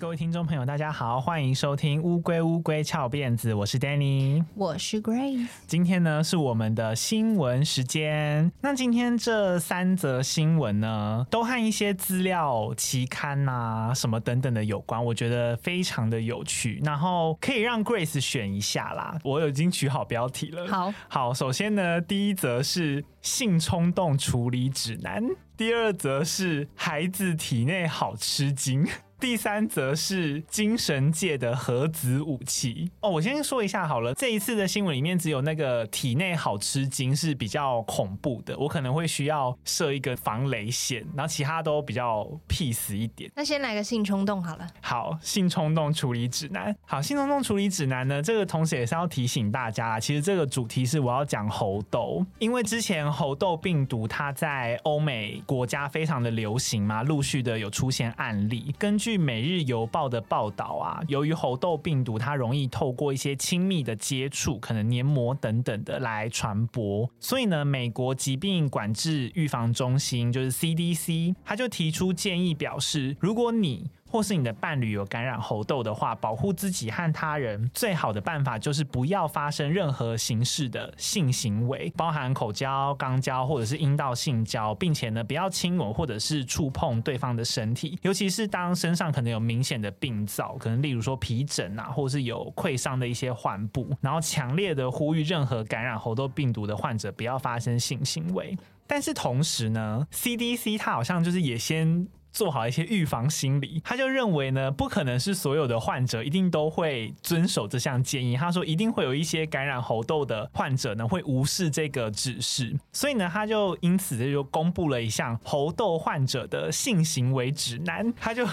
各位听众朋友，大家好，欢迎收听《乌龟乌龟翘辫子》，我是 Danny，我是 Grace。今天呢是我们的新闻时间。那今天这三则新闻呢，都和一些资料期刊啊什么等等的有关，我觉得非常的有趣。然后可以让 Grace 选一下啦，我已经取好标题了。好，好，首先呢，第一则是性冲动处理指南，第二则是孩子体内好吃惊。第三则是精神界的核子武器哦，我先说一下好了。这一次的新闻里面只有那个体内好吃惊是比较恐怖的，我可能会需要设一个防雷线，然后其他都比较 peace 一点。那先来个性冲动好了。好，性冲动处理指南。好，性冲动处理指南呢，这个同时也是要提醒大家，其实这个主题是我要讲猴痘，因为之前猴痘病毒它在欧美国家非常的流行嘛，陆续的有出现案例，根据据《每日邮报》的报道啊，由于猴痘病毒它容易透过一些亲密的接触，可能黏膜等等的来传播，所以呢，美国疾病管制预防中心就是 CDC，他就提出建议表示，如果你或是你的伴侣有感染猴痘的话，保护自己和他人最好的办法就是不要发生任何形式的性行为，包含口交、肛交或者是阴道性交，并且呢，不要亲吻或者是触碰对方的身体，尤其是当身上可能有明显的病灶，可能例如说皮疹啊，或是有溃伤的一些患部，然后强烈的呼吁任何感染猴痘病毒的患者不要发生性行为。但是同时呢，CDC 它好像就是也先。做好一些预防心理，他就认为呢，不可能是所有的患者一定都会遵守这项建议。他说，一定会有一些感染猴痘的患者呢，会无视这个指示。所以呢，他就因此就公布了一项猴痘患者的性行为指南。他就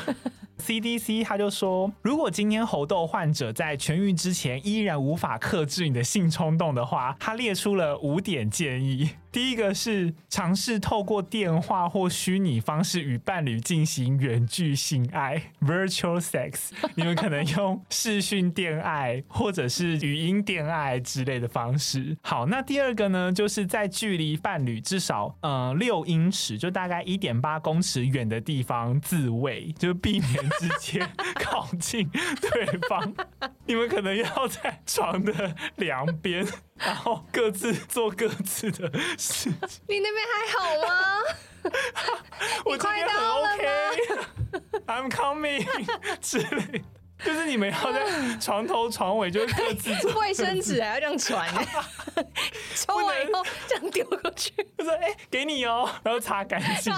CDC 他就说，如果今天猴痘患者在痊愈之前依然无法克制你的性冲动的话，他列出了五点建议。第一个是尝试透过电话或虚拟方式与伴侣进行远距性爱 （virtual sex）。你们可能用视讯电爱或者是语音电爱之类的方式。好，那第二个呢，就是在距离伴侣至少呃六英尺，就大概一点八公尺远的地方自慰，就避免直接靠近对方。你们可能要在床的两边。然后各自做各自的事情。你那边还好吗？我这边很 OK。I'm coming 之类，就是你们要在床头床尾，就是各自做。卫生纸还要这样传，抽完以后这样丢过去。就说：“哎，给你哦。”然后擦干净。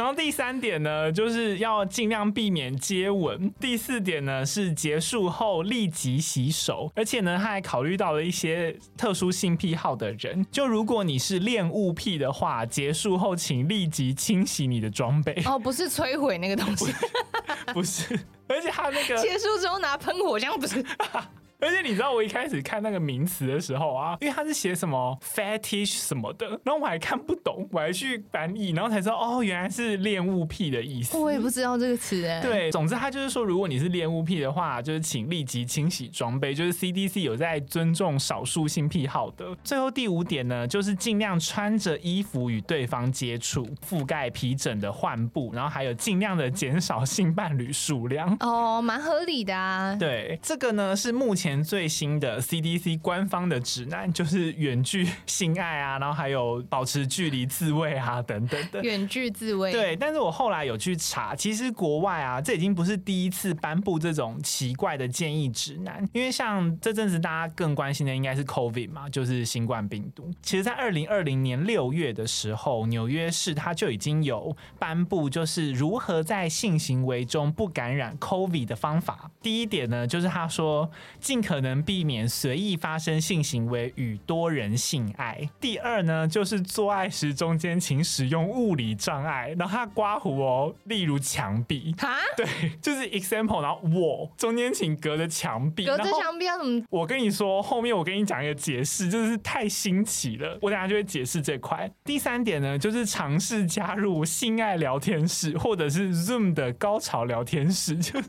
然后第三点呢，就是要尽量避免接吻。第四点呢，是结束后立即洗手。而且呢，他还考虑到了一些特殊性癖好的人，就如果你是恋物癖的话，结束后请立即清洗你的装备。哦，不是摧毁那个东西，不是。而且他那个结束之后拿喷火枪，不是。而且你知道我一开始看那个名词的时候啊，因为他是写什么 fetish 什么的，然后我还看不懂，我还去翻译，然后才知道哦，原来是恋物癖的意思。我也不知道这个词哎。对，总之他就是说，如果你是恋物癖的话，就是请立即清洗装备。就是 CDC 有在尊重少数性癖好的。最后第五点呢，就是尽量穿着衣服与对方接触，覆盖皮疹的患部，然后还有尽量的减少性伴侣数量。哦，蛮合理的啊。对，这个呢是目前。最新的 CDC 官方的指南就是远距性爱啊，然后还有保持距离自慰啊等等的。远距自慰。对，但是我后来有去查，其实国外啊，这已经不是第一次颁布这种奇怪的建议指南。因为像这阵子大家更关心的应该是 COVID 嘛，就是新冠病毒。其实，在二零二零年六月的时候，纽约市它就已经有颁布，就是如何在性行为中不感染 COVID 的方法。第一点呢，就是他说尽。可能避免随意发生性行为与多人性爱。第二呢，就是做爱时中间请使用物理障碍，然后他刮胡哦，例如墙壁。哈，对，就是 example，然后我中间请隔着墙壁，隔着墙壁要怎么？我跟你说，后面我跟你讲一个解释，就是太新奇了，我等下就会解释这块。第三点呢，就是尝试加入性爱聊天室或者是 Zoom 的高潮聊天室，就是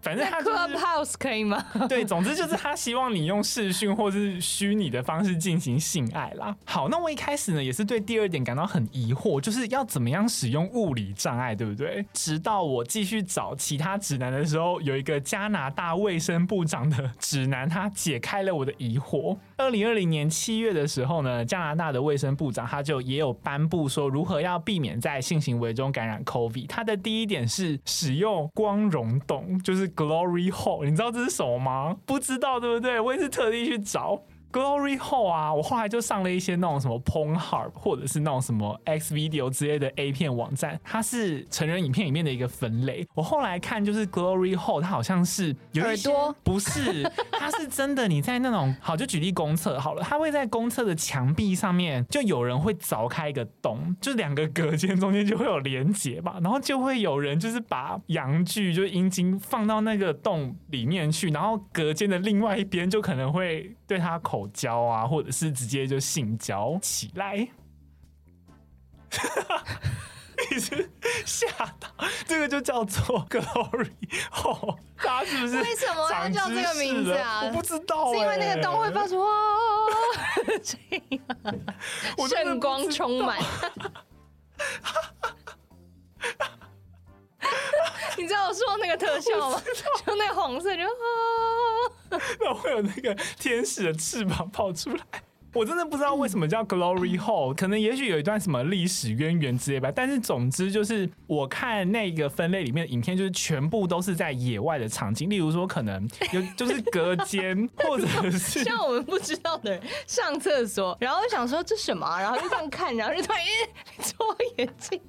反正他、就是、Clubhouse 可以吗？对，总之就是。是他希望你用视讯或是虚拟的方式进行性爱啦。好，那我一开始呢也是对第二点感到很疑惑，就是要怎么样使用物理障碍，对不对？直到我继续找其他指南的时候，有一个加拿大卫生部长的指南，他解开了我的疑惑。二零二零年七月的时候呢，加拿大的卫生部长他就也有颁布说如何要避免在性行为中感染 COVID。他的第一点是使用光荣洞，就是 Glory Hole。你知道这是什么吗？不知道对不对？我也是特地去找。Glory Hole 啊，我后来就上了一些那种什么 Pornhub 或者是那种什么 X Video 之类的 A 片网站，它是成人影片里面的一个分类。我后来看就是 Glory Hole，它好像是有耳朵不是，它是真的。你在那种好，就举例公厕好了，它会在公厕的墙壁上面，就有人会凿开一个洞，就两个隔间中间就会有连接吧，然后就会有人就是把阳具就是阴茎放到那个洞里面去，然后隔间的另外一边就可能会对它口。口交啊，或者是直接就性交起来，你是吓到？这个就叫做 glory 大家是不是？为什么要叫这个名字啊？我不知道、欸，是因为那个洞会发出哇，圣光充满。你知道我说那个特效吗？就那个红色就，啊 那会有那个天使的翅膀跑出来。我真的不知道为什么叫 Glory Hole，可能也许有一段什么历史渊源之类吧。但是总之就是，我看那个分类里面的影片，就是全部都是在野外的场景，例如说可能有就是隔间，或者是像我们不知道的人上厕所，然后想说这什么、啊，然后就这样看，然后就突然一戳 眼睛，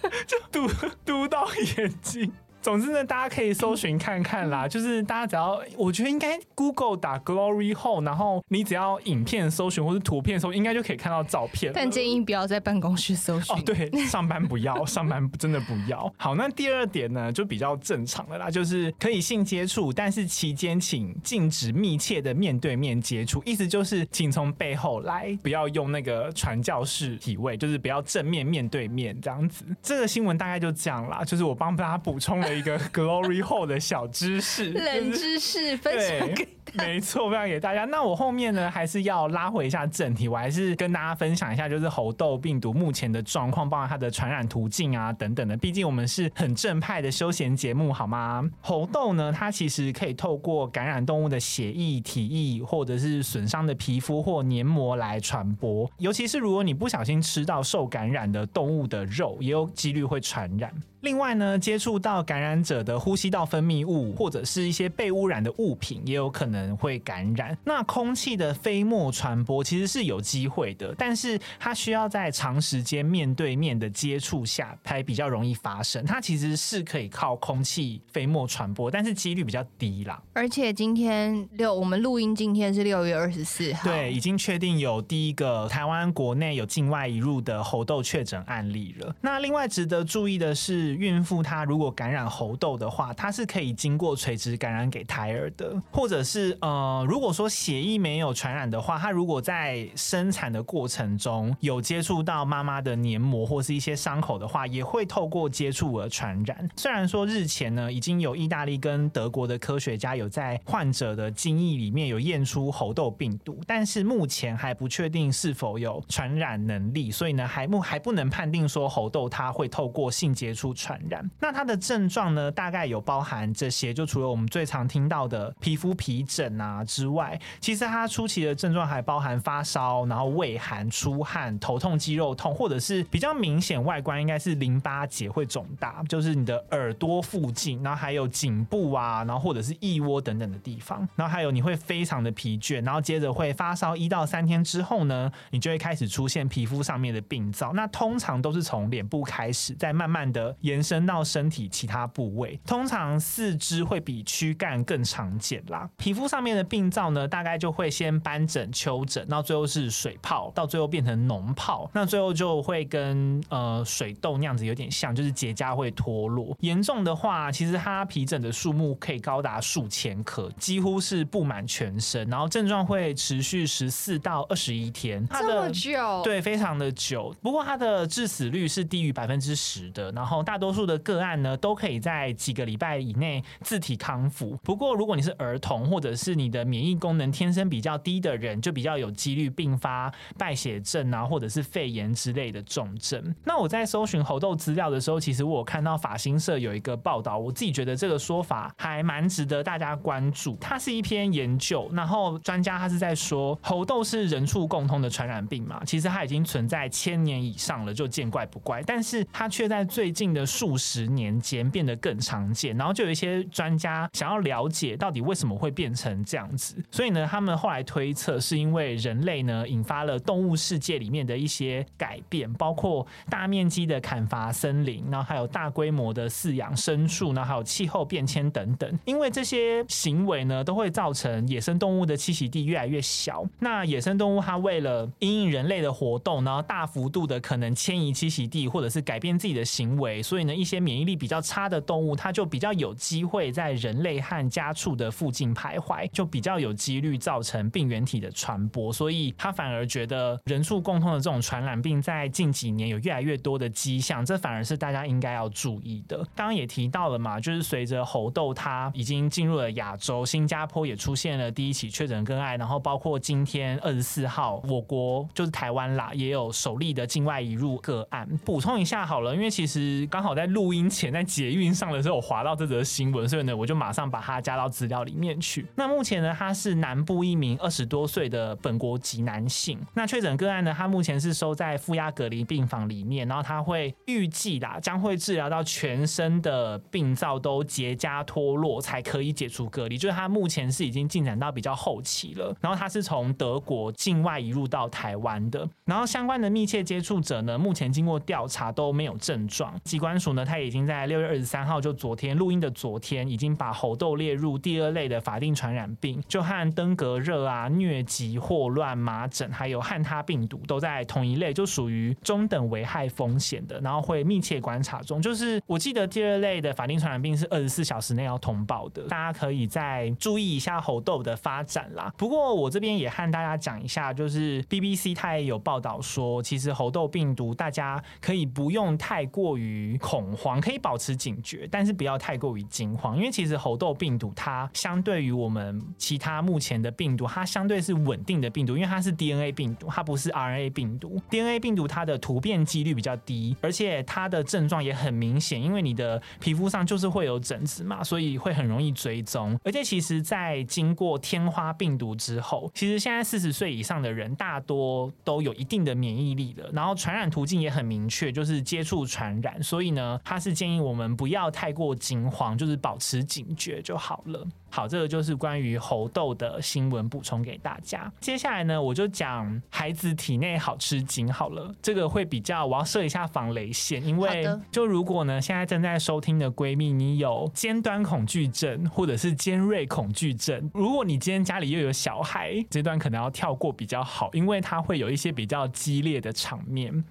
就堵堵到眼睛。总之呢，大家可以搜寻看看啦。就是大家只要，我觉得应该 Google 打 Glory Hole，然后你只要影片搜寻或是图片搜，应该就可以看到照片。但建议不要在办公室搜寻。哦，对，上班不要，上班真的不要。好，那第二点呢，就比较正常的啦，就是可以性接触，但是期间请禁止密切的面对面接触。意思就是，请从背后来，不要用那个传教士体位，就是不要正面面对面这样子。这个新闻大概就这样啦，就是我帮大家补充了。一个 Glory Hole 的小知识，冷知识分享给 没错，分享给大家。那我后面呢，还是要拉回一下正题，我还是跟大家分享一下，就是猴痘病毒目前的状况，包括它的传染途径啊等等的。毕竟我们是很正派的休闲节目，好吗？猴痘呢，它其实可以透过感染动物的血液、体液，或者是损伤的皮肤或黏膜来传播。尤其是如果你不小心吃到受感染的动物的肉，也有几率会传染。另外呢，接触到感染者的呼吸道分泌物或者是一些被污染的物品，也有可能会感染。那空气的飞沫传播其实是有机会的，但是它需要在长时间面对面的接触下才比较容易发生。它其实是可以靠空气飞沫传播，但是几率比较低啦。而且今天六，我们录音今天是六月二十四号，对，已经确定有第一个台湾国内有境外移入的猴痘确诊案例了。那另外值得注意的是。孕妇她如果感染猴痘的话，它是可以经过垂直感染给胎儿的，或者是呃，如果说血液没有传染的话，它如果在生产的过程中有接触到妈妈的黏膜或是一些伤口的话，也会透过接触而传染。虽然说日前呢，已经有意大利跟德国的科学家有在患者的精液里面有验出猴痘病毒，但是目前还不确定是否有传染能力，所以呢，还不还不能判定说猴痘它会透过性接触。传染，那它的症状呢，大概有包含这些，就除了我们最常听到的皮肤皮疹啊之外，其实它初期的症状还包含发烧，然后畏寒、出汗、头痛、肌肉痛，或者是比较明显外观应该是淋巴结会肿大，就是你的耳朵附近，然后还有颈部啊，然后或者是腋窝等等的地方，然后还有你会非常的疲倦，然后接着会发烧一到三天之后呢，你就会开始出现皮肤上面的病灶，那通常都是从脸部开始，再慢慢的。延伸到身体其他部位，通常四肢会比躯干更常见啦。皮肤皮肤上面的病灶呢，大概就会先斑疹、丘疹，到最后是水泡，到最后变成脓泡，那最后就会跟呃水痘那样子有点像，就是结痂会脱落。严重的话，其实它皮疹的数目可以高达数千颗，几乎是布满全身，然后症状会持续十四到二十一天。它这么久？对，非常的久。不过它的致死率是低于百分之十的，然后大多数的个案呢，都可以在几个礼拜以内自体康复。不过如果你是儿童，或者是你的免疫功能天生比较低的人，就比较有几率并发败血症啊，或者是肺炎之类的重症。那我在搜寻猴痘资料的时候，其实我有看到法新社有一个报道，我自己觉得这个说法还蛮值得大家关注。它是一篇研究，然后专家他是在说，猴痘是人畜共通的传染病嘛，其实它已经存在千年以上了，就见怪不怪。但是它却在最近的数十年间变得更常见，然后就有一些专家想要了解到底为什么会变成这样子，所以呢，他们后来推测是因为人类呢引发了动物世界里面的一些改变，包括大面积的砍伐森林，然后还有大规模的饲养牲畜，然后还有气候变迁等等。因为这些行为呢，都会造成野生动物的栖息地越来越小。那野生动物它为了因应人类的活动，然后大幅度的可能迁移栖息地，或者是改变自己的行为，所以呢，一些免疫力比较差的动物，它就比较有机会在人类和家畜的附近徘徊，就比较有几率造成病原体的传播。所以他反而觉得人畜共通的这种传染病，在近几年有越来越多的迹象，这反而是大家应该要注意的。刚刚也提到了嘛，就是随着猴痘它已经进入了亚洲，新加坡也出现了第一起确诊个案，然后包括今天二十四号，我国就是台湾啦，也有首例的境外移入个案。补充一下好了，因为其实刚好在录音前在捷运上的时候，我滑到这则新闻，所以呢，我就马上把它加到资料里面去。那目前呢，他是南部一名二十多岁的本国籍男性。那确诊个案呢，他目前是收在负压隔离病房里面，然后他会预计啦，将会治疗到全身的病灶都结痂脱落才可以解除隔离。就是他目前是已经进展到比较后期了。然后他是从德国境外移入到台湾的。然后相关的密切接触者呢，目前经过调查都没有症状。机关署呢，他已经在六月二十三号，就昨天录音的昨天，已经把猴痘列入第二类的法定传传染病，就和登革热啊、疟疾、霍乱、麻疹，还有汉他病毒都在同一类，就属于中等危害风险的，然后会密切观察中。就是我记得第二类的法定传染病是二十四小时内要通报的，大家可以再注意一下猴痘的发展啦。不过我这边也和大家讲一下，就是 BBC 它也有报道说，其实猴痘病毒大家可以不用太过于恐慌，可以保持警觉，但是不要太过于惊慌，因为其实猴痘病毒它相对于我们其他目前的病毒，它相对是稳定的病毒，因为它是 DNA 病毒，它不是 RNA 病毒。DNA 病毒它的突变几率比较低，而且它的症状也很明显，因为你的皮肤上就是会有疹子嘛，所以会很容易追踪。而且其实，在经过天花病毒之后，其实现在四十岁以上的人大多都有一定的免疫力了，然后传染途径也很明确，就是接触传染。所以呢，他是建议我们不要太过惊慌，就是保持警觉就好了。好，这个就是关于猴痘的新闻补充给大家。接下来呢，我就讲孩子体内好吃惊好了。这个会比较，我要设一下防雷线，因为就如果呢，现在正在收听的闺蜜，你有尖端恐惧症或者是尖锐恐惧症，如果你今天家里又有小孩，这段可能要跳过比较好，因为它会有一些比较激烈的场面。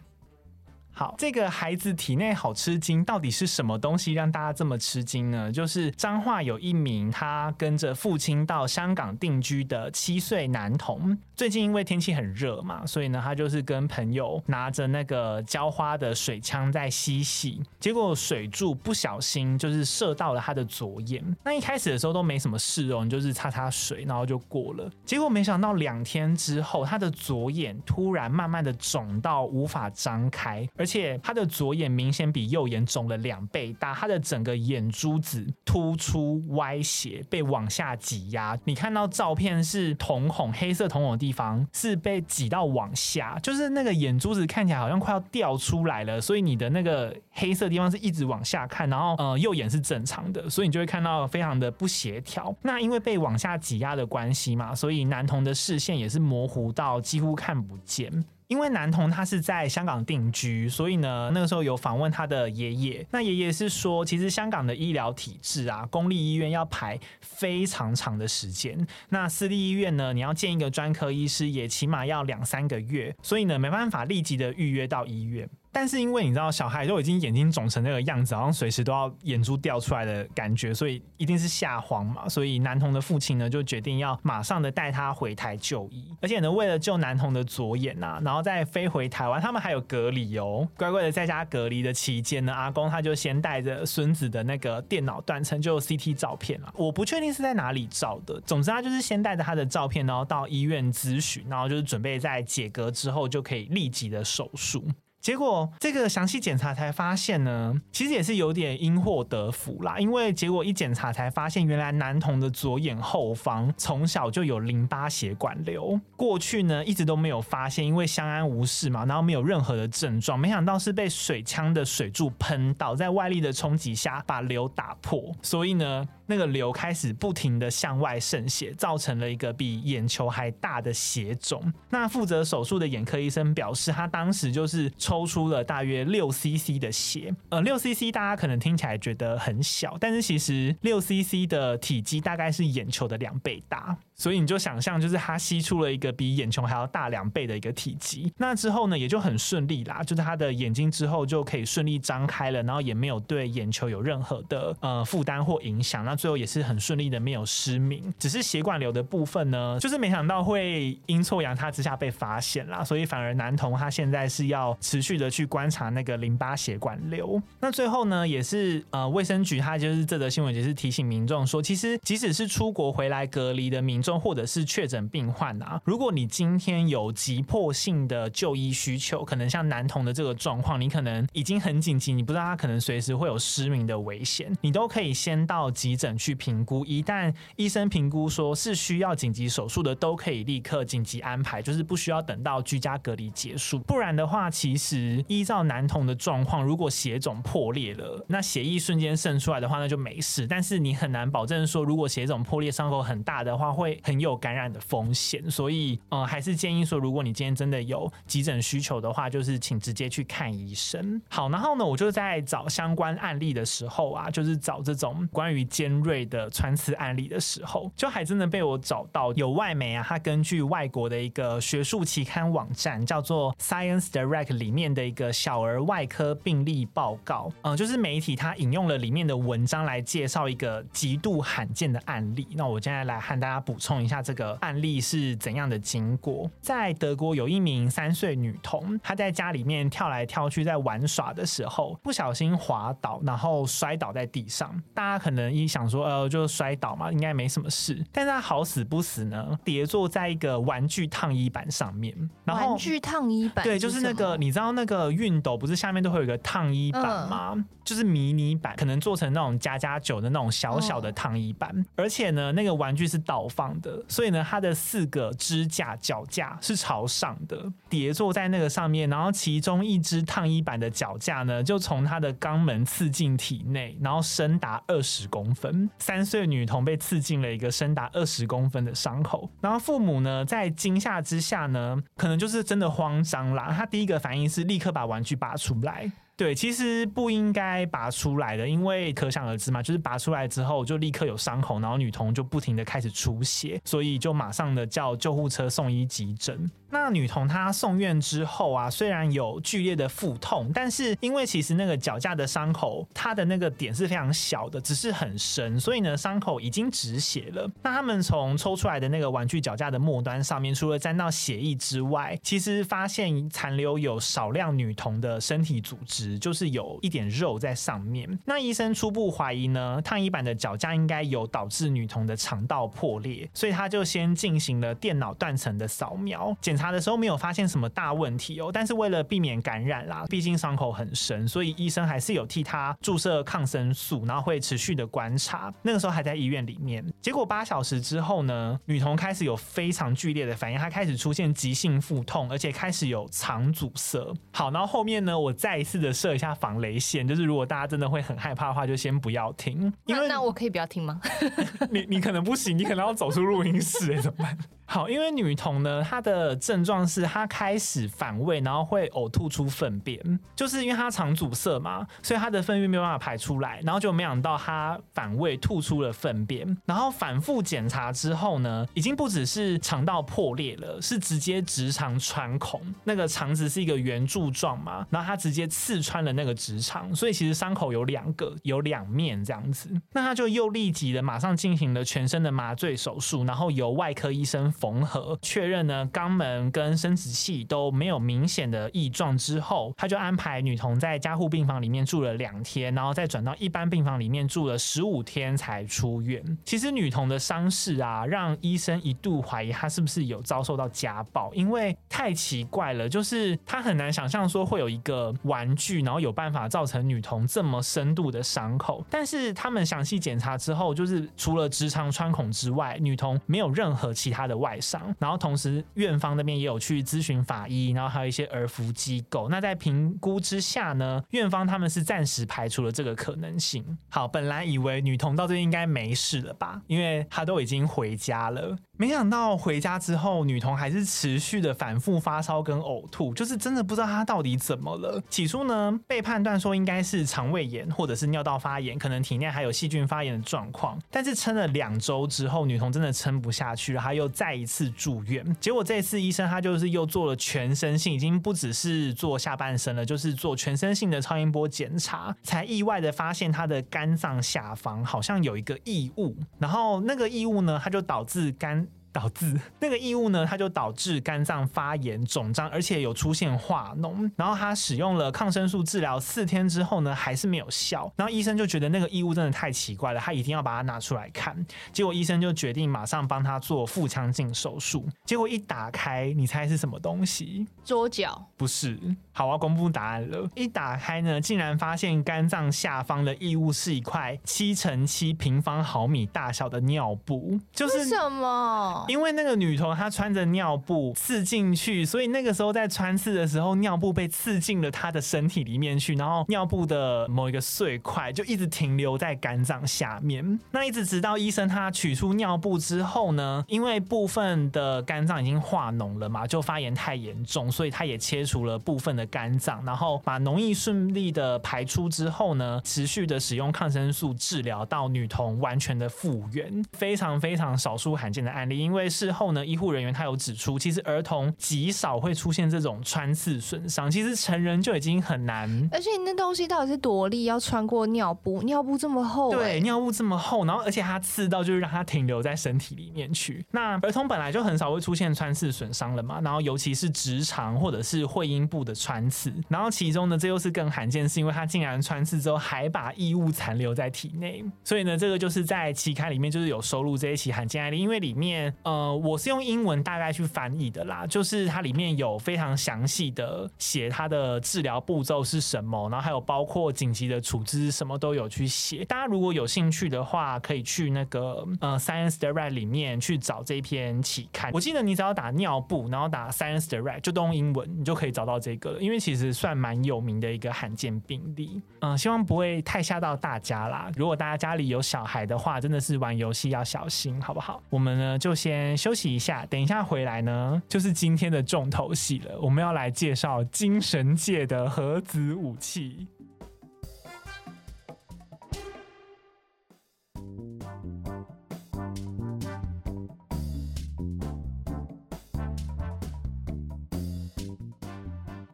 好，这个孩子体内好吃惊到底是什么东西让大家这么吃惊呢？就是彰化有一名他跟着父亲到香港定居的七岁男童，最近因为天气很热嘛，所以呢，他就是跟朋友拿着那个浇花的水枪在嬉戏，结果水柱不小心就是射到了他的左眼。那一开始的时候都没什么事哦，你就是擦擦水，然后就过了。结果没想到两天之后，他的左眼突然慢慢的肿到无法张开，而且他的左眼明显比右眼肿了两倍大，他的整个眼珠子突出歪斜，被往下挤压。你看到照片是瞳孔黑色瞳孔的地方是被挤到往下，就是那个眼珠子看起来好像快要掉出来了。所以你的那个黑色地方是一直往下看，然后呃右眼是正常的，所以你就会看到非常的不协调。那因为被往下挤压的关系嘛，所以男童的视线也是模糊到几乎看不见。因为男童他是在香港定居，所以呢，那个时候有访问他的爷爷。那爷爷是说，其实香港的医疗体制啊，公立医院要排非常长的时间。那私立医院呢，你要见一个专科医师，也起码要两三个月，所以呢，没办法立即的预约到医院。但是因为你知道小孩都已经眼睛肿成那个样子，好像随时都要眼珠掉出来的感觉，所以一定是吓慌嘛。所以男童的父亲呢就决定要马上的带他回台就医，而且呢为了救男童的左眼呐，然后再飞回台湾，他们还有隔离哦，乖乖的在家隔离的期间呢，阿公他就先带着孙子的那个电脑断层就 CT 照片啊，我不确定是在哪里照的，总之他就是先带着他的照片，然后到医院咨询，然后就是准备在解隔之后就可以立即的手术。结果这个详细检查才发现呢，其实也是有点因祸得福啦。因为结果一检查才发现，原来男童的左眼后方从小就有淋巴血管瘤，过去呢一直都没有发现，因为相安无事嘛，然后没有任何的症状。没想到是被水枪的水柱喷到，在外力的冲击下把瘤打破，所以呢。那个瘤开始不停的向外渗血，造成了一个比眼球还大的血肿。那负责手术的眼科医生表示，他当时就是抽出了大约六 CC 的血。呃，六 CC 大家可能听起来觉得很小，但是其实六 CC 的体积大概是眼球的两倍大。所以你就想象，就是他吸出了一个比眼球还要大两倍的一个体积。那之后呢，也就很顺利啦，就是他的眼睛之后就可以顺利张开了，然后也没有对眼球有任何的呃负担或影响。那最后也是很顺利的没有失明，只是血管瘤的部分呢，就是没想到会阴错阳差之下被发现啦，所以反而男童他现在是要持续的去观察那个淋巴血管瘤。那最后呢，也是呃卫生局他就是这则新闻也是提醒民众说，其实即使是出国回来隔离的民众。或者是确诊病患啊，如果你今天有急迫性的就医需求，可能像男童的这个状况，你可能已经很紧急，你不知道他可能随时会有失明的危险，你都可以先到急诊去评估。一旦医生评估说是需要紧急手术的，都可以立刻紧急安排，就是不需要等到居家隔离结束。不然的话，其实依照男童的状况，如果血肿破裂了，那血液瞬间渗出来的话，那就没事。但是你很难保证说，如果血肿破裂伤口很大的话，会很有感染的风险，所以呃，还是建议说，如果你今天真的有急诊需求的话，就是请直接去看医生。好，然后呢，我就在找相关案例的时候啊，就是找这种关于尖锐的穿刺案例的时候，就还真的被我找到有外媒啊，他根据外国的一个学术期刊网站叫做 Science Direct 里面的一个小儿外科病例报告，嗯、就是媒体他引用了里面的文章来介绍一个极度罕见的案例。那我现在来和大家补充一下。这个案例是怎样的经过？在德国有一名三岁女童，她在家里面跳来跳去，在玩耍的时候不小心滑倒，然后摔倒在地上。大家可能一想说，呃，就摔倒嘛，应该没什么事。但是他好死不死呢，跌坐在一个玩具烫衣板上面。然后玩具烫衣板，对，就是那个你知道那个熨斗不是下面都会有一个烫衣板吗？嗯就是迷你版，可能做成那种加加九的那种小小的烫衣板，而且呢，那个玩具是倒放的，所以呢，它的四个支架脚架是朝上的，叠坐在那个上面，然后其中一只烫衣板的脚架呢，就从它的肛门刺进体内，然后深达二十公分，三岁女童被刺进了一个深达二十公分的伤口，然后父母呢，在惊吓之下呢，可能就是真的慌张啦，他第一个反应是立刻把玩具拔出来。对，其实不应该拔出来的，因为可想而知嘛，就是拔出来之后就立刻有伤口，然后女童就不停的开始出血，所以就马上的叫救护车送医急诊。那女童她送院之后啊，虽然有剧烈的腹痛，但是因为其实那个脚架的伤口，它的那个点是非常小的，只是很深，所以呢伤口已经止血了。那他们从抽出来的那个玩具脚架的末端上面，除了沾到血液之外，其实发现残留有少量女童的身体组织，就是有一点肉在上面。那医生初步怀疑呢，烫衣板的脚架应该有导致女童的肠道破裂，所以他就先进行了电脑断层的扫描检。查的时候没有发现什么大问题哦，但是为了避免感染啦，毕竟伤口很深，所以医生还是有替他注射抗生素，然后会持续的观察。那个时候还在医院里面，结果八小时之后呢，女童开始有非常剧烈的反应，她开始出现急性腹痛，而且开始有肠阻塞。好，然后后面呢，我再一次的设一下防雷线，就是如果大家真的会很害怕的话，就先不要听。因为那，那我可以不要听吗？你你可能不行，你可能要走出录音室，欸，怎么办？好，因为女童呢，她的症状是她开始反胃，然后会呕吐出粪便，就是因为她肠阻塞嘛，所以她的粪便没有办法排出来，然后就没想到她反胃吐出了粪便，然后反复检查之后呢，已经不只是肠道破裂了，是直接直肠穿孔，那个肠子是一个圆柱状嘛，然后她直接刺穿了那个直肠，所以其实伤口有两个，有两面这样子，那她就又立即的马上进行了全身的麻醉手术，然后由外科医生。缝合确认呢，肛门跟生殖器都没有明显的异状之后，他就安排女童在加护病房里面住了两天，然后再转到一般病房里面住了十五天才出院。其实女童的伤势啊，让医生一度怀疑她是不是有遭受到家暴，因为太奇怪了，就是他很难想象说会有一个玩具，然后有办法造成女童这么深度的伤口。但是他们详细检查之后，就是除了直肠穿孔之外，女童没有任何其他的外外伤，然后同时院方那边也有去咨询法医，然后还有一些儿福机构。那在评估之下呢，院方他们是暂时排除了这个可能性。好，本来以为女童到这应该没事了吧，因为她都已经回家了。没想到回家之后，女童还是持续的反复发烧跟呕吐，就是真的不知道她到底怎么了。起初呢，被判断说应该是肠胃炎或者是尿道发炎，可能体内还有细菌发炎的状况。但是撑了两周之后，女童真的撑不下去了，她又再一次住院。结果这次医生他就是又做了全身性，已经不只是做下半身了，就是做全身性的超音波检查，才意外的发现她的肝脏下方好像有一个异物，然后那个异物呢，它就导致肝。导致 那个异物呢，它就导致肝脏发炎肿胀，而且有出现化脓。然后他使用了抗生素治疗四天之后呢，还是没有效。然后医生就觉得那个异物真的太奇怪了，他一定要把它拿出来看。结果医生就决定马上帮他做腹腔镜手术。结果一打开，你猜是什么东西？桌角？不是。好，我要公布答案了。一打开呢，竟然发现肝脏下方的异物是一块七乘七平方毫米大小的尿布。就是什么？因为那个女童她穿着尿布刺进去，所以那个时候在穿刺的时候，尿布被刺进了她的身体里面去，然后尿布的某一个碎块就一直停留在肝脏下面。那一直直到医生他取出尿布之后呢，因为部分的肝脏已经化脓了嘛，就发炎太严重，所以他也切除了部分的肝脏，然后把脓液顺利的排出之后呢，持续的使用抗生素治疗到女童完全的复原。非常非常少数罕见的案例，因为。因为事后呢，医护人员他有指出，其实儿童极少会出现这种穿刺损伤，其实成人就已经很难。而且你那东西到底是多力，要穿过尿布，尿布这么厚，欸，对，尿布这么厚，然后而且它刺到就是让它停留在身体里面去。那儿童本来就很少会出现穿刺损伤了嘛，然后尤其是直肠或者是会阴部的穿刺，然后其中呢，这又是更罕见，是因为它竟然穿刺之后还把异物残留在体内，所以呢，这个就是在期刊里面就是有收录这一起罕见案例，因为里面。呃，我是用英文大概去翻译的啦，就是它里面有非常详细的写它的治疗步骤是什么，然后还有包括紧急的处置什么都有去写。大家如果有兴趣的话，可以去那个呃 Science Direct 里面去找这篇期刊。我记得你只要打尿布，然后打 Science Direct 就都用英文，你就可以找到这个了。因为其实算蛮有名的一个罕见病例。嗯、希望不会太吓到大家啦。如果大家家里有小孩的话，真的是玩游戏要小心，好不好？我们呢就先。先休息一下，等一下回来呢，就是今天的重头戏了。我们要来介绍精神界的核子武器。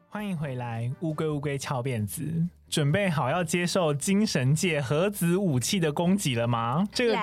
欢迎回来，乌龟乌龟翘辫子。准备好要接受精神界核子武器的攻击了吗？这个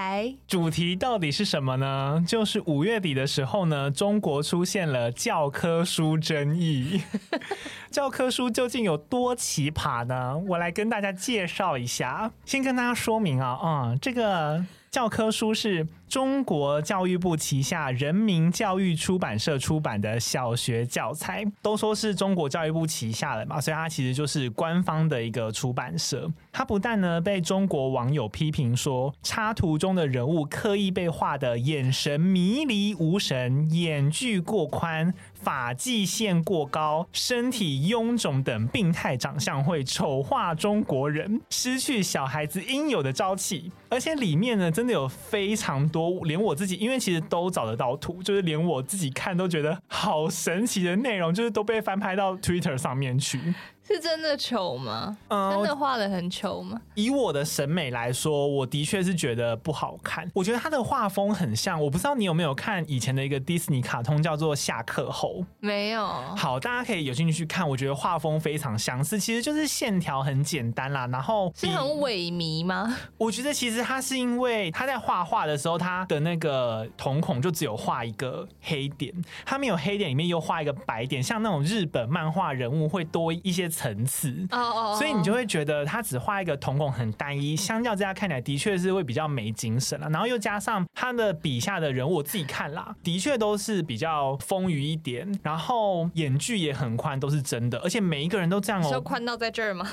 主题到底是什么呢？就是五月底的时候呢，中国出现了教科书争议。教科书究竟有多奇葩呢？我来跟大家介绍一下。先跟大家说明啊，嗯，这个。教科书是中国教育部旗下人民教育出版社出版的小学教材，都说是中国教育部旗下的嘛，所以它其实就是官方的一个出版社。它不但呢被中国网友批评说，插图中的人物刻意被画的眼神迷离无神，眼距过宽。发际线过高、身体臃肿等病态长相会丑化中国人，失去小孩子应有的朝气。而且里面呢，真的有非常多，连我自己，因为其实都找得到图，就是连我自己看都觉得好神奇的内容，就是都被翻拍到 Twitter 上面去。是真的丑吗？嗯，真的画的很丑吗？以我的审美来说，我的确是觉得不好看。我觉得他的画风很像，我不知道你有没有看以前的一个迪士尼卡通，叫做《下课后》。没有。好，大家可以有兴趣去看。我觉得画风非常相似，其实就是线条很简单啦。然后是很萎靡吗？我觉得其实他是因为他在画画的时候，他的那个瞳孔就只有画一个黑点，他没有黑点里面又画一个白点，像那种日本漫画人物会多一些。层次哦哦，所以你就会觉得他只画一个瞳孔很单一，相较之下看起来的确是会比较没精神了。然后又加上他的笔下的人物，我自己看啦，的确都是比较丰腴一点，然后眼距也很宽，都是真的，而且每一个人都这样哦，宽到在这儿吗？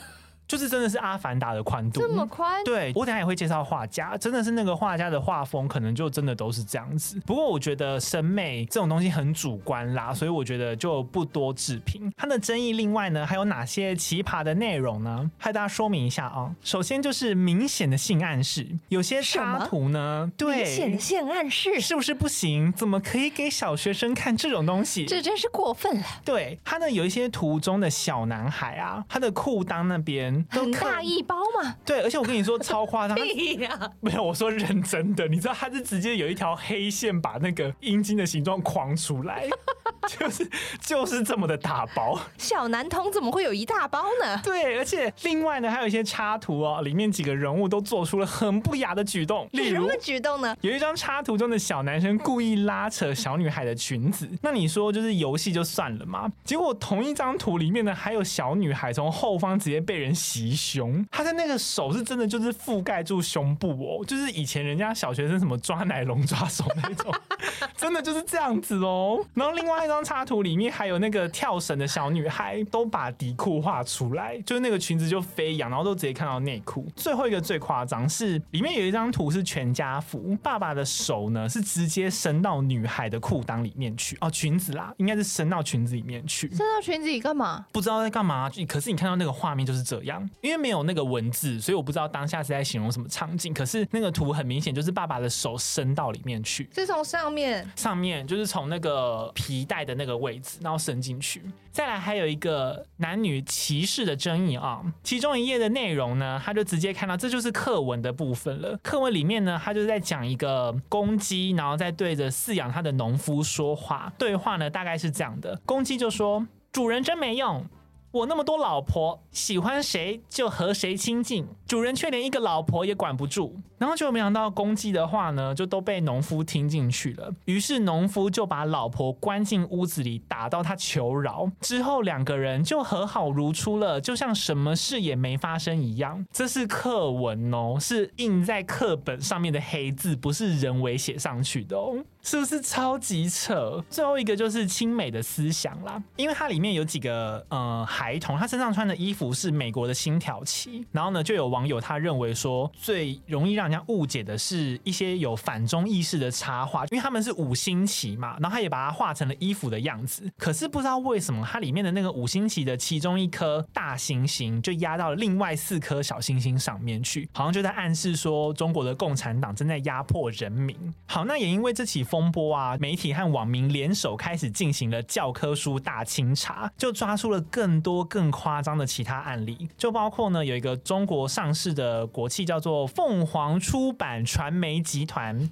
就是真的是阿凡达的宽度，这么宽？对，我等下也会介绍画家，真的是那个画家的画风，可能就真的都是这样子。不过我觉得审美这种东西很主观啦，所以我觉得就不多置评。它的争议另外呢，还有哪些奇葩的内容呢？和大家说明一下啊。首先就是明显的性暗示，有些插图呢，对，明显的性暗示是不是不行？怎么可以给小学生看这种东西？这真是过分了。对，他呢有一些图中的小男孩啊，他的裤裆那边。很大一包嘛？对，而且我跟你说超夸张，呀 没有，我说认真的，你知道他是直接有一条黑线把那个阴茎的形状框出来，就是就是这么的大包。小男童怎么会有一大包呢？对，而且另外呢还有一些插图哦，里面几个人物都做出了很不雅的举动，例如什么举动呢？有一张插图中的小男生故意拉扯小女孩的裙子，那你说就是游戏就算了嘛？结果同一张图里面呢还有小女孩从后方直接被人袭。胸，他的那个手是真的就是覆盖住胸部哦，就是以前人家小学生什么抓奶龙抓手那种，真的就是这样子哦。然后另外一张插图里面还有那个跳绳的小女孩，都把底裤画出来，就是那个裙子就飞扬，然后都直接看到内裤。最后一个最夸张是里面有一张图是全家福，爸爸的手呢是直接伸到女孩的裤裆里面去哦，裙子啦，应该是伸到裙子里面去。伸到裙子里干嘛？不知道在干嘛。可是你看到那个画面就是这样，因为。没有那个文字，所以我不知道当下是在形容什么场景。可是那个图很明显，就是爸爸的手伸到里面去，是从上面，上面就是从那个皮带的那个位置，然后伸进去。再来还有一个男女歧视的争议啊，其中一页的内容呢，他就直接看到这就是课文的部分了。课文里面呢，他就是在讲一个公鸡，然后在对着饲养他的农夫说话。对话呢，大概是这样的：公鸡就说：“主人真没用。”我那么多老婆，喜欢谁就和谁亲近，主人却连一个老婆也管不住。然后就没想到公鸡的话呢，就都被农夫听进去了。于是农夫就把老婆关进屋子里，打到他求饶。之后两个人就和好如初了，就像什么事也没发生一样。这是课文哦，是印在课本上面的黑字，不是人为写上去的哦。是不是超级扯？最后一个就是亲美的思想啦，因为它里面有几个呃孩童，他身上穿的衣服是美国的星条旗，然后呢就有网友他认为说最容易让人家误解的是一些有反中意识的插画，因为他们是五星旗嘛，然后他也把它画成了衣服的样子，可是不知道为什么它里面的那个五星旗的其中一颗大星星就压到了另外四颗小星星上面去，好像就在暗示说中国的共产党正在压迫人民。好，那也因为这起风。风波啊！媒体和网民联手开始进行了教科书大清查，就抓出了更多更夸张的其他案例，就包括呢有一个中国上市的国企叫做凤凰出版传媒集团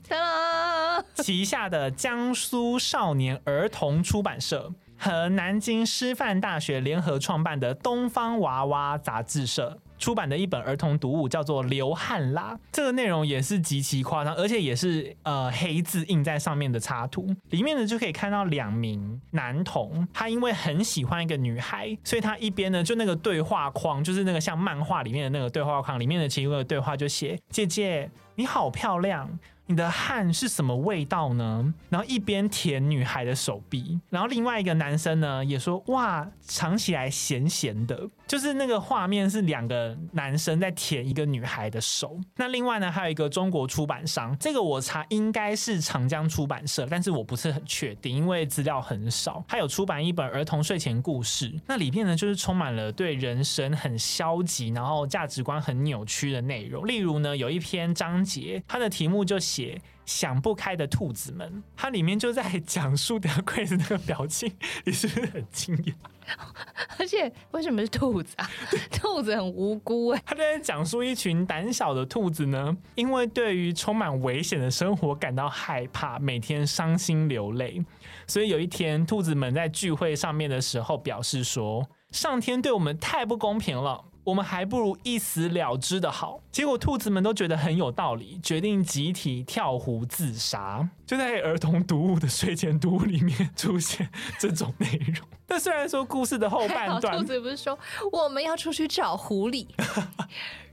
旗下的江苏少年儿童出版社和南京师范大学联合创办的东方娃娃杂志社。出版的一本儿童读物叫做《流汗啦》，这个内容也是极其夸张，而且也是呃黑字印在上面的插图。里面呢就可以看到两名男童，他因为很喜欢一个女孩，所以他一边呢就那个对话框，就是那个像漫画里面的那个对话框里面的其中一个对话就写：“姐姐你好漂亮。”你的汗是什么味道呢？”然后一边舔女孩的手臂，然后另外一个男生呢也说：“哇，尝起来咸咸的。”就是那个画面是两个男生在舔一个女孩的手。那另外呢，还有一个中国出版商，这个我查应该是长江出版社，但是我不是很确定，因为资料很少。他有出版一本儿童睡前故事，那里面呢就是充满了对人生很消极，然后价值观很扭曲的内容。例如呢，有一篇章节，它的题目就写。想不开的兔子们，它里面就在讲述的柜子那个表情，你是不是很惊讶？而且为什么是兔子啊？兔子很无辜哎。他在讲述一群胆小的兔子呢，因为对于充满危险的生活感到害怕，每天伤心流泪。所以有一天，兔子们在聚会上面的时候表示说：“上天对我们太不公平了。”我们还不如一死了之的好。结果兔子们都觉得很有道理，决定集体跳湖自杀。就在儿童读物的睡前读物里面出现这种内容。但虽然说故事的后半段，兔子不是说我们要出去找狐狸。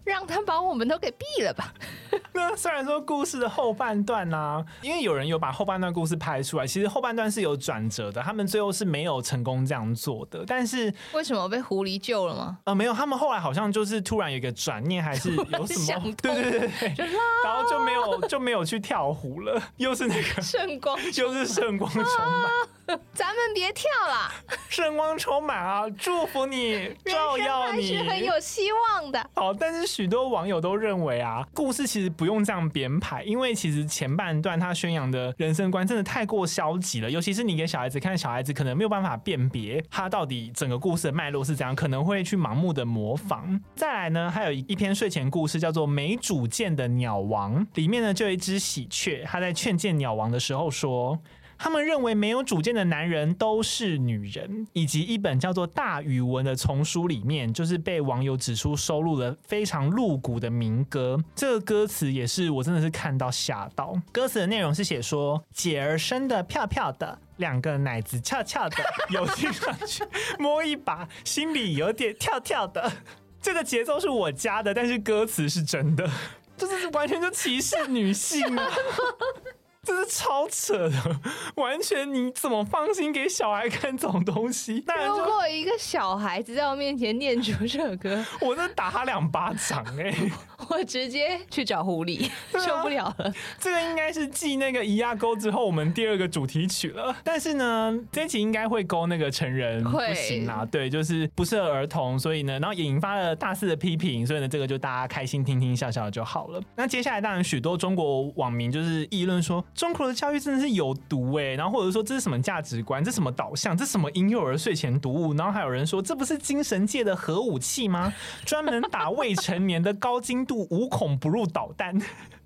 让他把我们都给毙了吧。那虽然说故事的后半段呢、啊，因为有人有把后半段故事拍出来，其实后半段是有转折的。他们最后是没有成功这样做的。但是为什么被狐狸救了吗？呃，没有，他们后来好像就是突然有一个转念，还是有什么？对对对对，然后就没有就没有去跳湖了，又是那个圣光，又是圣光充满。咱们别跳了，圣光充满啊！祝福你，照耀你，是很有希望的。好，但是许多网友都认为啊，故事其实不用这样编排，因为其实前半段他宣扬的人生观真的太过消极了，尤其是你给小孩子看，小孩子可能没有办法辨别他到底整个故事的脉络是怎样，可能会去盲目的模仿。再来呢，还有一篇睡前故事叫做《没主见的鸟王》，里面呢就有一只喜鹊，他在劝谏鸟王的时候说。他们认为没有主见的男人都是女人，以及一本叫做《大语文》的丛书里面，就是被网友指出收录了非常露骨的民歌。这个歌词也是我真的是看到吓到。歌词的内容是写说：姐儿生得漂漂的，两个奶子翘翘的，有听上去摸一把，心里有点跳跳的。这个节奏是我加的，但是歌词是真的，就是完全就歧视女性啊！这是超扯的，完全你怎么放心给小孩看这种东西？如果一个小孩子在我面前念出这首歌，我就打他两巴掌哎、欸！我直接去找狐狸，啊、受不了了。这个应该是继那个姨亚沟之后，我们第二个主题曲了。但是呢，这一集应该会勾那个成人不行啦，对，就是不适合儿童，所以呢，然后也引发了大肆的批评，所以呢，这个就大家开心听听笑笑就好了。那接下来当然许多中国网民就是议论说。中国的教育真的是有毒哎，然后或者说这是什么价值观，这什么导向，这什么婴幼儿睡前读物，然后还有人说这不是精神界的核武器吗？专门打未成年的高精度无孔不入导弹。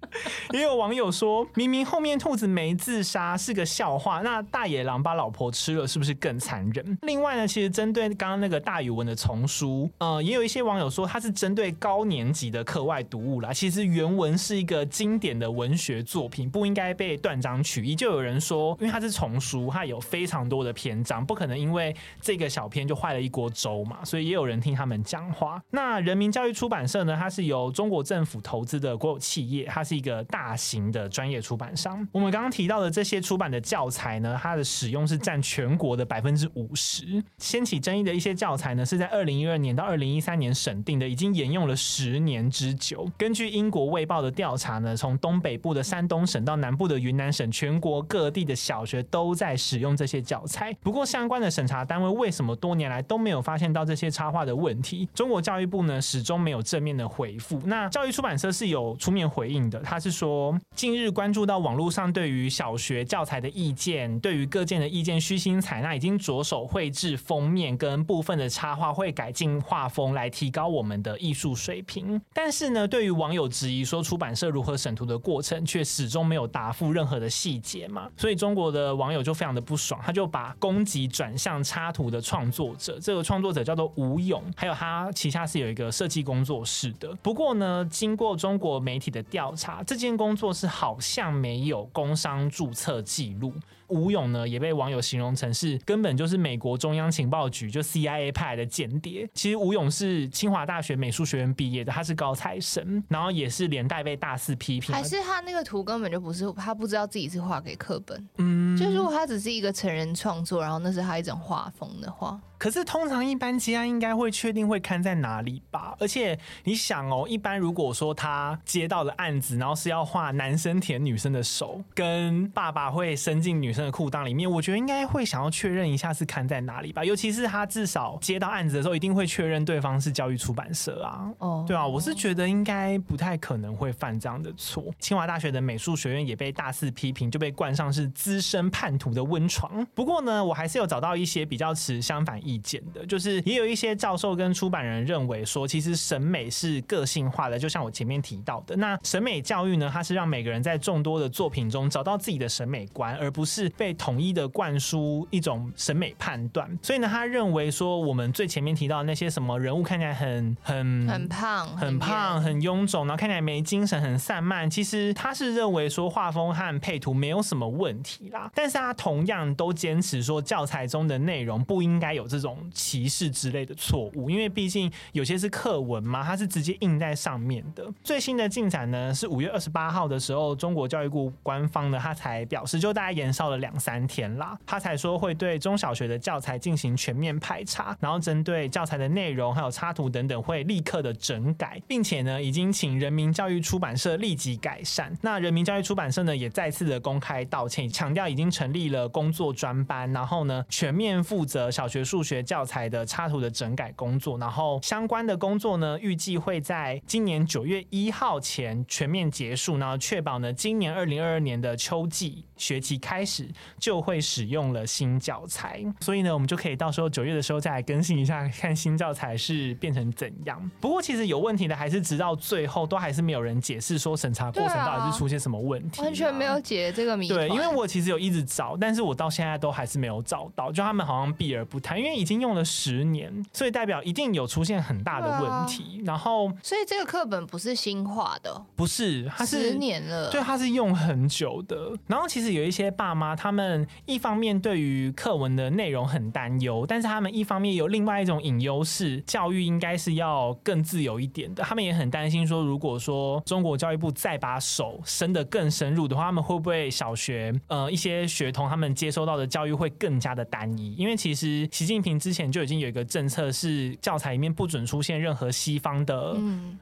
也有网友说，明明后面兔子没自杀是个笑话，那大野狼把老婆吃了是不是更残忍？另外呢，其实针对刚刚那个大语文的丛书，呃，也有一些网友说它是针对高年级的课外读物啦。其实原文是一个经典的文学作品，不应该被断章取义。就有人说，因为它是丛书，它有非常多的篇章，不可能因为这个小篇就坏了一锅粥嘛。所以也有人听他们讲话。那人民教育出版社呢，它是由中国政府投资的国有企业，它是。一个大型的专业出版商。我们刚刚提到的这些出版的教材呢，它的使用是占全国的百分之五十。掀起争议的一些教材呢，是在二零一二年到二零一三年审定的，已经沿用了十年之久。根据英国卫报的调查呢，从东北部的山东省到南部的云南省，全国各地的小学都在使用这些教材。不过，相关的审查单位为什么多年来都没有发现到这些插画的问题？中国教育部呢，始终没有正面的回复。那教育出版社是有出面回应的。他是说，近日关注到网络上对于小学教材的意见，对于各界的意见虚心采纳，已经着手绘制封面跟部分的插画，会改进画风来提高我们的艺术水平。但是呢，对于网友质疑说出版社如何审图的过程，却始终没有答复任何的细节嘛，所以中国的网友就非常的不爽，他就把攻击转向插图的创作者，这个创作者叫做吴勇，还有他旗下是有一个设计工作室的。不过呢，经过中国媒体的调查。这间工作室好像没有工商注册记录。吴勇呢也被网友形容成是根本就是美国中央情报局就 CIA 派来的间谍。其实吴勇是清华大学美术学院毕业的，他是高材生，然后也是连带被大肆批评。还是他那个图根本就不是他不知道自己是画给课本，嗯，就如果他只是一个成人创作，然后那是他一种画风的话。可是通常一般接案应该会确定会看在哪里吧？而且你想哦，一般如果说他接到的案子，然后是要画男生舔女生的手，跟爸爸会伸进女生的裤裆里面，我觉得应该会想要确认一下是看在哪里吧。尤其是他至少接到案子的时候，一定会确认对方是教育出版社啊。哦，对啊，我是觉得应该不太可能会犯这样的错。清华大学的美术学院也被大肆批评，就被冠上是资深叛徒的温床。不过呢，我还是有找到一些比较持相反意见的，就是也有一些教授跟出版人认为说，其实审美是个性化的，就像我前面提到的，那审美教育呢，它是让每个人在众多的作品中找到自己的审美观，而不是被统一的灌输一种审美判断。所以呢，他认为说，我们最前面提到的那些什么人物看起来很很很胖、很胖、很臃肿，然后看起来没精神、很散漫，其实他是认为说画风和配图没有什么问题啦。但是他同样都坚持说，教材中的内容不应该有这这种。歧视之类的错误，因为毕竟有些是课文嘛，它是直接印在上面的。最新的进展呢，是五月二十八号的时候，中国教育部官方呢，他才表示，就大概延烧了两三天啦，他才说会对中小学的教材进行全面排查，然后针对教材的内容还有插图等等，会立刻的整改，并且呢，已经请人民教育出版社立即改善。那人民教育出版社呢，也再次的公开道歉，强调已经成立了工作专班，然后呢，全面负责小学数学教材的插图的整改工作，然后相关的工作呢，预计会在今年九月一号前全面结束，然后确保呢，今年二零二二年的秋季学期开始就会使用了新教材，所以呢，我们就可以到时候九月的时候再来更新一下，看新教材是变成怎样。不过，其实有问题的还是直到最后都还是没有人解释说审查过程到底是出现什么问题，完全没有解这个谜。对，因为我其实有一直找，但是我到现在都还是没有找到，就他们好像避而不谈，因为已经用了十年，所以代表一定有出现很大的问题。然后，所以这个课本不是新画的，不是，它是十年了，对，它是用很久的。然后，其实有一些爸妈，他们一方面对于课文的内容很担忧，但是他们一方面有另外一种隐忧是，教育应该是要更自由一点的。他们也很担心说，如果说中国教育部再把手伸得更深入的话，他们会不会小学呃一些学童他们接收到的教育会更加的单一？因为其实习近平之前就已经有一个政策，是教材里面不准出现任何西方的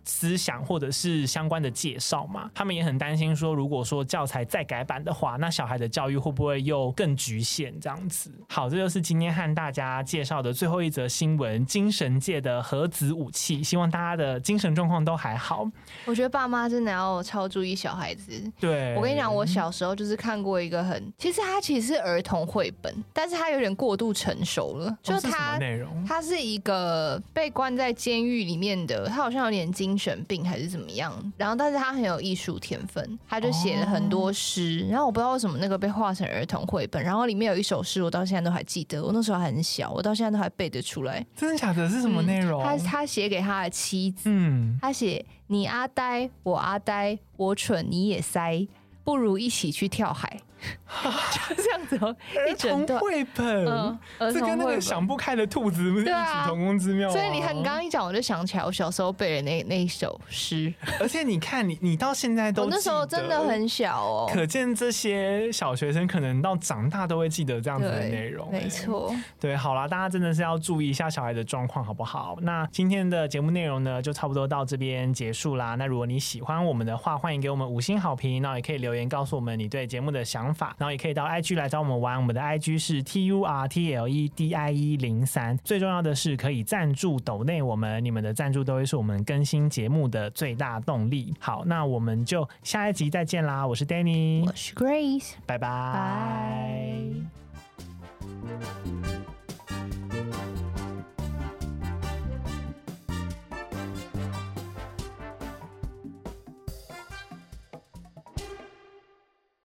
思想或者是相关的介绍嘛。他们也很担心说，如果说教材再改版的话，那小孩的教育会不会又更局限这样子？好，这就是今天和大家介绍的最后一则新闻：精神界的核子武器。希望大家的精神状况都还好。我觉得爸妈真的要超注意小孩子。对，我跟你讲，我小时候就是看过一个很，其实它其实是儿童绘本，但是它有点过度成熟了。就它内容，它是一个被关在监狱里面的，他好像有点精神病还是怎么样。然后，但是他很有艺术天分，他就写了很多诗。然后我不知道为什么那个被画成儿童绘本，然后里面有一首诗，我到现在都还记得。我那时候还很小，我到现在都还背得出来。真的假的？是什么内容？嗯、他他写给他的妻子，嗯，他写你阿呆，我阿呆，我蠢你也塞，不如一起去跳海。就这样子哦，儿童绘本，嗯，这跟那个想不开的兔子不是异曲同工之妙。所以你看，你刚刚一讲，我就想起来我小时候背的那那一首诗。而且你看，你你到现在都，我那时候真的很小哦，可见这些小学生可能到长大都会记得这样子的内容。没错，对，好啦，大家真的是要注意一下小孩的状况，好不好？那今天的节目内容呢，就差不多到这边结束啦。那如果你喜欢我们的话，欢迎给我们五星好评，那也可以留言告诉我们你对节目的想法，然后也可以到。IG 来找我们玩，我们的 IG 是 T U R T L E D I E 零三。最重要的是可以赞助抖内我们，你们的赞助都会是我们更新节目的最大动力。好，那我们就下一集再见啦！我是 Danny，我是 Grace，拜拜。Bye